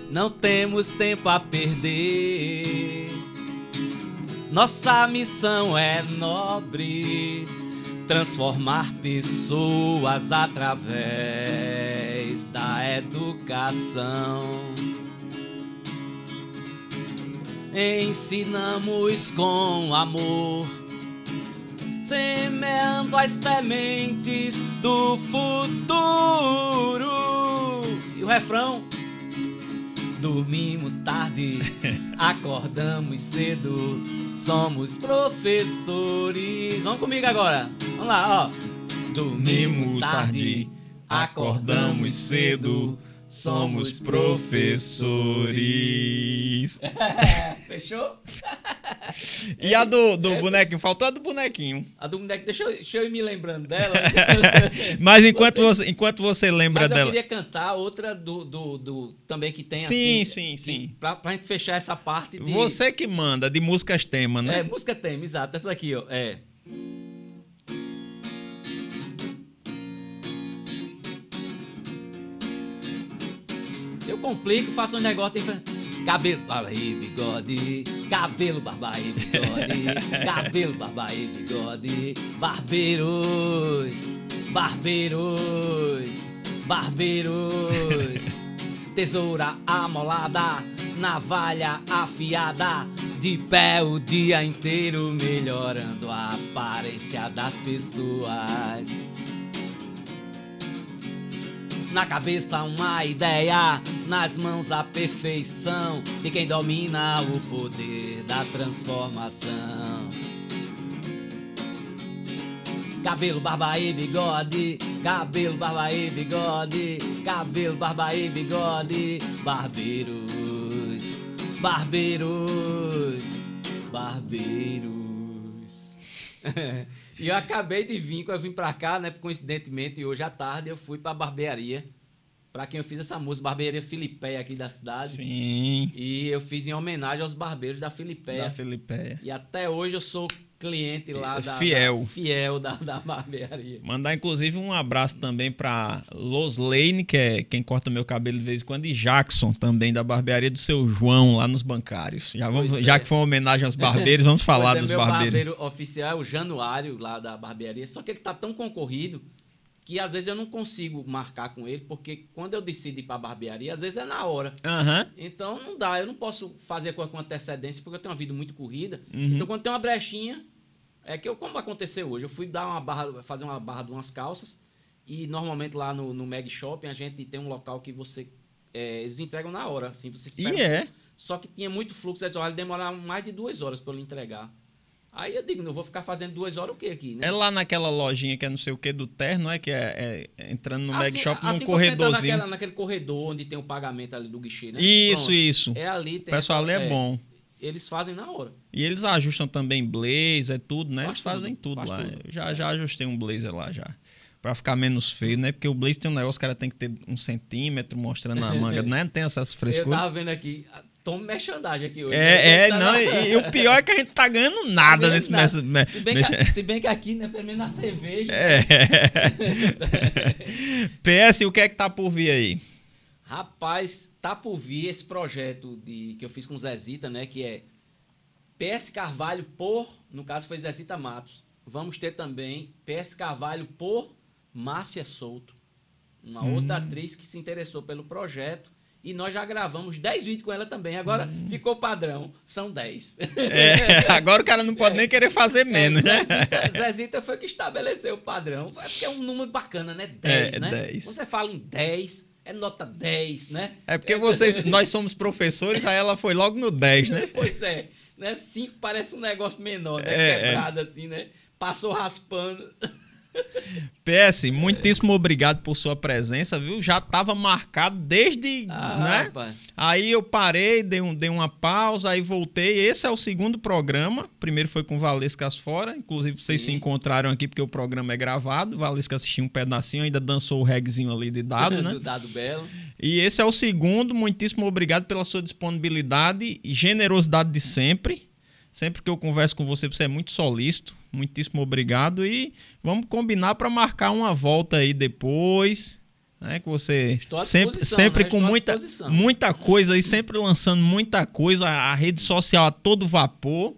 Não temos tempo a perder. Nossa missão é nobre transformar pessoas através da educação. Ensinamos com amor, semeando as sementes do futuro. E o refrão? Dormimos tarde, (laughs) acordamos cedo, somos professores. Vamos comigo agora. Vamos lá, ó. Dormimos tarde, acordamos cedo, somos professores. (laughs) Fechou? (laughs) E a do, do bonequinho? Faltou a do bonequinho. A do bonequinho, deixa eu, deixa eu ir me lembrando dela. (laughs) Mas enquanto você, você, enquanto você lembra Mas eu dela. Eu queria cantar outra do, do, do também que tem sim, assim. Sim, sim, sim. Pra, pra gente fechar essa parte de. Você que manda, de músicas tema, né? É, música tema, exato. Essa aqui, ó. É. Eu complico, faço um negócio tem Cabelo, barba e bigode, cabelo, barba e bigode, (laughs) cabelo, barba e bigode, barbeiros, barbeiros, barbeiros, (laughs) tesoura amolada, navalha afiada, de pé o dia inteiro, melhorando a aparência das pessoas. Na cabeça uma ideia, nas mãos a perfeição de quem domina o poder da transformação. Cabelo, barba e bigode, cabelo, barba e bigode, cabelo, barba e bigode, barbeiros, barbeiros, barbeiros. (laughs) E eu acabei de vir, quando eu vim pra cá, né? Coincidentemente, hoje à tarde eu fui pra barbearia. Pra quem eu fiz essa música, Barbearia Filipeia aqui da cidade. Sim. E eu fiz em homenagem aos barbeiros da Filipeia. Da Filipeia. E até hoje eu sou cliente lá da, fiel, da, fiel da, da barbearia. Mandar inclusive um abraço também para Los Lane, que é quem corta meu cabelo de vez em quando, e Jackson também da barbearia do seu João lá nos bancários. Já vamos, é. já que foi uma homenagem aos barbeiros, (laughs) vamos falar é, dos meu barbeiros. barbeiro oficial é o Januário lá da barbearia, só que ele tá tão concorrido que às vezes eu não consigo marcar com ele, porque quando eu decido ir para barbearia, às vezes é na hora. Uhum. Então não dá, eu não posso fazer com antecedência, porque eu tenho uma vida muito corrida. Uhum. Então quando tem uma brechinha, é que eu, como aconteceu hoje, eu fui dar uma barra, fazer uma barra de umas calças, e normalmente lá no, no Mag Shopping a gente tem um local que você. É, eles entregam na hora, assim, você E é. Só que tinha muito fluxo, eles olha, demorar mais de duas horas para eu entregar. Aí eu digo, não vou ficar fazendo duas horas o quê aqui, né? É lá naquela lojinha que é não sei o que do terno, é que é, é entrando no assim, Mag Shop num assim corredorzinho. Naquela, naquele corredor onde tem o pagamento ali do guichê, né? Isso, Pronto. isso. É ali. o pessoal essa, ali é, bom. Eles fazem na hora. E eles ajustam também blazer, tudo, né? Faz eles fazem tudo, tudo lá. tudo. Eu já, já ajustei um blazer lá já. Pra ficar menos feio, né? Porque o blazer tem um negócio, o cara tem que ter um centímetro mostrando a manga, (laughs) né? Não tem essas Eu frescuras. tava vendo aqui, toma merchandising aqui hoje. É, é, Tá não, e, e o pior é que a gente tá ganhando nada ganhando nesse nada. Se bem, que, se bem que aqui, né, pelo menos na cerveja. É. (laughs) PS, o que é que tá por vir aí? Rapaz, tá por vir esse projeto de, que eu fiz com o Zezita, né? Que é PS Carvalho por, no caso foi Zezita Matos. Vamos ter também PS Carvalho por Márcia Souto. Uma outra atriz que se interessou pelo projeto. E nós já gravamos 10 vídeos com ela também. Agora ficou padrão, são 10. É, (laughs) agora o cara não pode nem querer fazer menos, né? Zezita, (laughs) Zezita foi que estabeleceu o padrão. É porque é um número bacana, né? 10, É, né? 10. Quando você fala em 10, é nota 10, né? É porque vocês, nós somos professores, aí ela foi logo no 10, né? Pois é. Né? 5 parece um negócio menor, né? É, Quebrado assim, né? Passou raspando. PS, muitíssimo obrigado por sua presença, viu? Já estava marcado desde, ah, né? Pai. Aí eu parei, dei, um, dei uma pausa, aí voltei. Esse é o segundo programa. Primeiro foi com Valescas fora, inclusive vocês Sim. se encontraram aqui porque o programa é gravado. Valesca assistiu um pedacinho, ainda dançou o regzinho ali de dado, (laughs) né? Do dado belo. E esse é o segundo. Muitíssimo obrigado pela sua disponibilidade e generosidade de sempre. Sempre que eu converso com você, você é muito solícito. Muitíssimo obrigado. E vamos combinar para marcar uma volta aí depois. Né, que você sempre, sempre né? com muita, muita coisa e sempre lançando muita coisa, a rede social a todo vapor.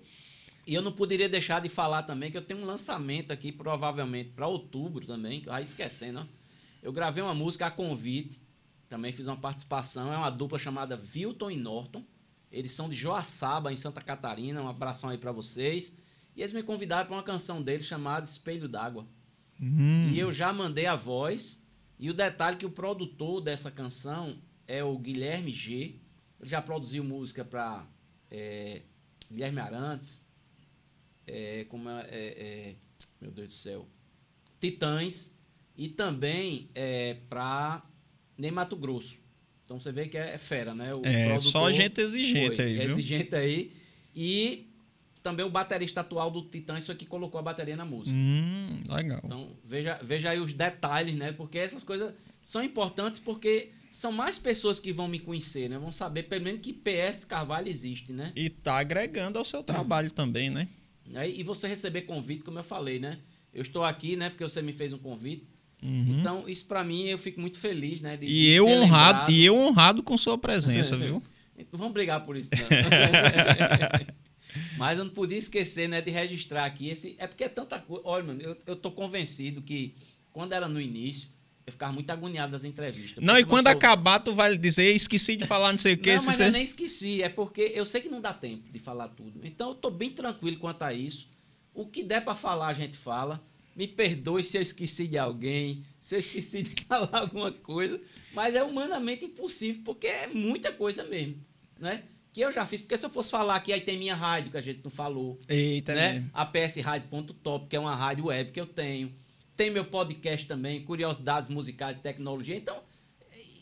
E eu não poderia deixar de falar também que eu tenho um lançamento aqui, provavelmente para outubro também, eu esquecendo. Eu gravei uma música a convite, também fiz uma participação, é uma dupla chamada Vilton e Norton. Eles são de Joaçaba, em Santa Catarina. Um abração aí para vocês. E eles me convidaram para uma canção deles chamada Espelho d'Água. Uhum. E eu já mandei a voz. E o detalhe é que o produtor dessa canção é o Guilherme G. Ele já produziu música para é, Guilherme Arantes. É, como é, é, é, meu Deus do céu. Titãs. E também é, para Ney Mato Grosso. Então você vê que é, é fera, né? O é, só gente exigente foi, aí, viu? Exigente aí. E também o baterista atual do Titã, isso aqui colocou a bateria na música. Hum, legal. Então, veja, veja aí os detalhes, né? Porque essas coisas são importantes porque são mais pessoas que vão me conhecer, né? Vão saber pelo menos que PS Carvalho existe, né? E tá agregando ao seu trabalho também, né? E você receber convite, como eu falei, né? Eu estou aqui, né? Porque você me fez um convite. Uhum. Então, isso para mim, eu fico muito feliz, né? De, e, de eu honrado, e eu honrado com sua presença, (laughs) viu? Então, vamos brigar por isso, não. (laughs) Mas eu não podia esquecer, né, de registrar aqui esse. É porque é tanta coisa. Olha, mano, eu, eu tô convencido que quando era no início, eu ficava muito agoniado das entrevistas. Não, e quando sou... acabar, tu vai dizer, esqueci de falar não sei o que. Não, mas eu nem esqueci. É porque eu sei que não dá tempo de falar tudo. Então eu tô bem tranquilo quanto a isso. O que der para falar, a gente fala. Me perdoe se eu esqueci de alguém, se eu esqueci de (laughs) falar alguma coisa, mas é humanamente impossível, porque é muita coisa mesmo, né? Que eu já fiz, porque se eu fosse falar aqui, aí tem minha rádio, que a gente não falou. Eita, né? A psradio.top, que é uma rádio web que eu tenho. Tem meu podcast também, Curiosidades Musicais e Tecnologia. Então,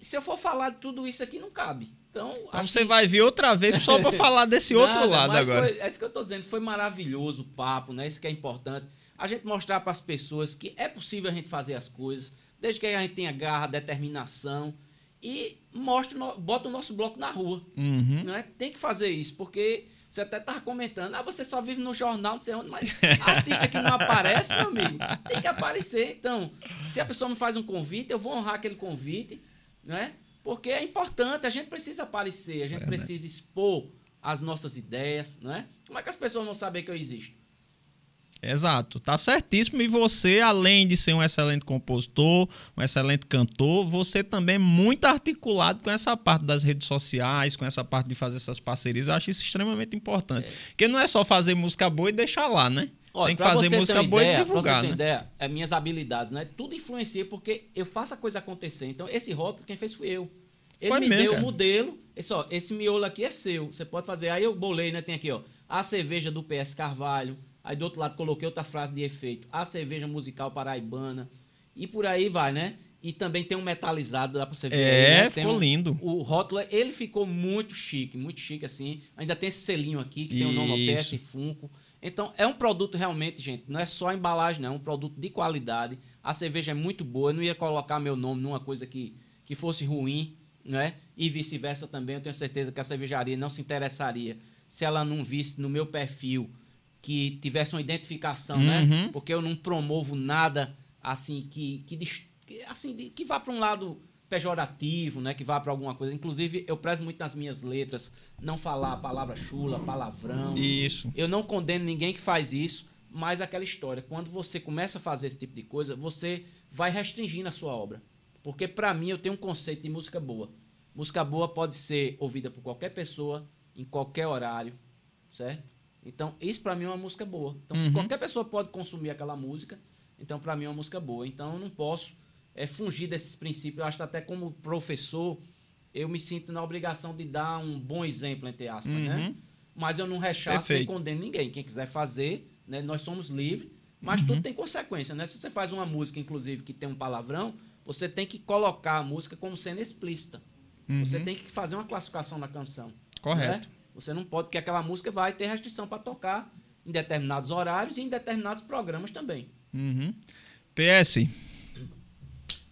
se eu for falar de tudo isso aqui, não cabe. Então, então você que... vai vir outra vez só para (laughs) falar desse outro Nada, lado agora. Foi, é isso que eu estou dizendo, foi maravilhoso o papo, né? Isso que é importante a gente mostrar para as pessoas que é possível a gente fazer as coisas, desde que a gente tenha garra, determinação e mostre, bota o nosso bloco na rua. Uhum. Né? Tem que fazer isso, porque você até estava comentando, ah, você só vive no jornal, não sei onde, mas (laughs) artista que não aparece, meu amigo, tem que aparecer. Então, se a pessoa me faz um convite, eu vou honrar aquele convite, né? Porque é importante, a gente precisa aparecer, a gente é, precisa né? expor as nossas ideias, né? Como é que as pessoas não sabem que eu existo? Exato, tá certíssimo. E você, além de ser um excelente compositor, um excelente cantor, você também é muito articulado com essa parte das redes sociais, com essa parte de fazer essas parcerias. Eu acho isso extremamente importante. É. Porque não é só fazer música boa e deixar lá, né? Olha, Tem que fazer música boa ideia, e divulgar. Pra você ter né? ideia, é minhas habilidades, né? Tudo influencia porque eu faço a coisa acontecer. Então, esse rótulo, quem fez fui eu. Ele Foi me mesmo, deu o modelo. Esse, ó, esse miolo aqui é seu. Você pode fazer. Aí eu bolei, né? Tem aqui, ó. A cerveja do PS Carvalho Aí do outro lado coloquei outra frase de efeito. A cerveja musical paraibana. E por aí vai, né? E também tem um metalizado, dá pra você ver. É, aí, né? ficou um, lindo. O rótulo, ele ficou muito chique, muito chique assim. Ainda tem esse selinho aqui que Isso. tem o nome OPS e Funko. Então, é um produto realmente, gente, não é só embalagem, não, é um produto de qualidade. A cerveja é muito boa, eu não ia colocar meu nome numa coisa que, que fosse ruim, né? E vice-versa também, eu tenho certeza que a cervejaria não se interessaria se ela não visse no meu perfil que tivesse uma identificação, né? uhum. né? Porque eu não promovo nada assim que, que assim que vá para um lado pejorativo, né? Que vá para alguma coisa. Inclusive, eu prezo muito nas minhas letras não falar a palavra chula, palavrão. Isso. Eu não condeno ninguém que faz isso, mas aquela história, quando você começa a fazer esse tipo de coisa, você vai restringindo a sua obra. Porque para mim eu tenho um conceito de música boa. Música boa pode ser ouvida por qualquer pessoa, em qualquer horário, certo? Então, isso para mim é uma música boa. Então, uhum. se qualquer pessoa pode consumir aquela música, então para mim é uma música boa. Então, eu não posso é, fugir desses princípios. Eu acho que até como professor, eu me sinto na obrigação de dar um bom exemplo, entre aspas, né? uhum. né? Mas eu não rechaço nem condeno ninguém. Quem quiser fazer, né? nós somos livres. Mas uhum. tudo tem consequência, né? Se você faz uma música, inclusive, que tem um palavrão, você tem que colocar a música como sendo explícita. Uhum. Você tem que fazer uma classificação na canção. Correto. Né? Você não pode, porque aquela música vai ter restrição para tocar em determinados horários e em determinados programas também. Uhum. PS,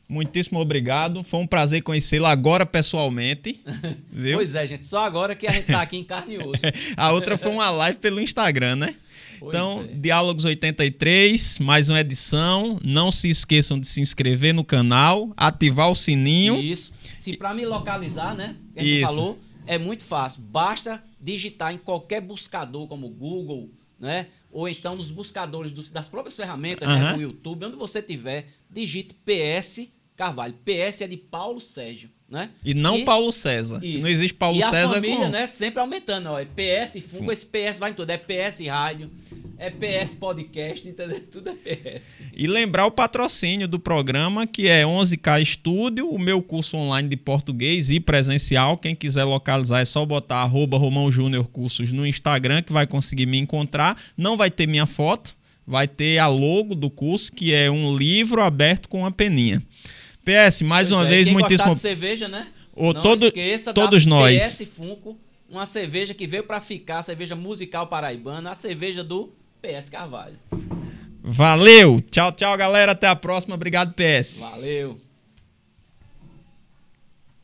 muitíssimo obrigado. Foi um prazer conhecê-lo agora pessoalmente. (laughs) Viu? pois é, gente. Só agora que a gente tá aqui em carne e osso. (laughs) a outra foi uma live pelo Instagram, né? Pois então, é. Diálogos 83, mais uma edição. Não se esqueçam de se inscrever no canal, ativar o sininho. Isso. Se para me localizar, né? Gente Isso. falou, é muito fácil. Basta digitar em qualquer buscador, como Google, né? Ou então nos buscadores dos, das próprias ferramentas, uhum. né? no YouTube, onde você tiver, digite PS Carvalho. PS é de Paulo Sérgio, né? E não e, Paulo César. Isso. Não existe Paulo e César. E a família, com... né? Sempre aumentando. Ó, é PS Fungo, esse PS vai em tudo. É PS Rádio, é PS Podcast, entendeu? (laughs) Tudo é PS. E lembrar o patrocínio do programa, que é 11K Estúdio, o meu curso online de português e presencial. Quem quiser localizar é só botar arroba Romão Júnior Cursos no Instagram, que vai conseguir me encontrar. Não vai ter minha foto, vai ter a logo do curso, que é um livro aberto com uma peninha. PS, mais pois uma é, vez, muitíssimo. de cerveja, né? O, Não todo, esqueça todos nós. PS Funko, uma cerveja que veio para ficar, cerveja musical paraibana, a cerveja do PS Carvalho. Valeu! Tchau, tchau, galera. Até a próxima. Obrigado, PS. Valeu.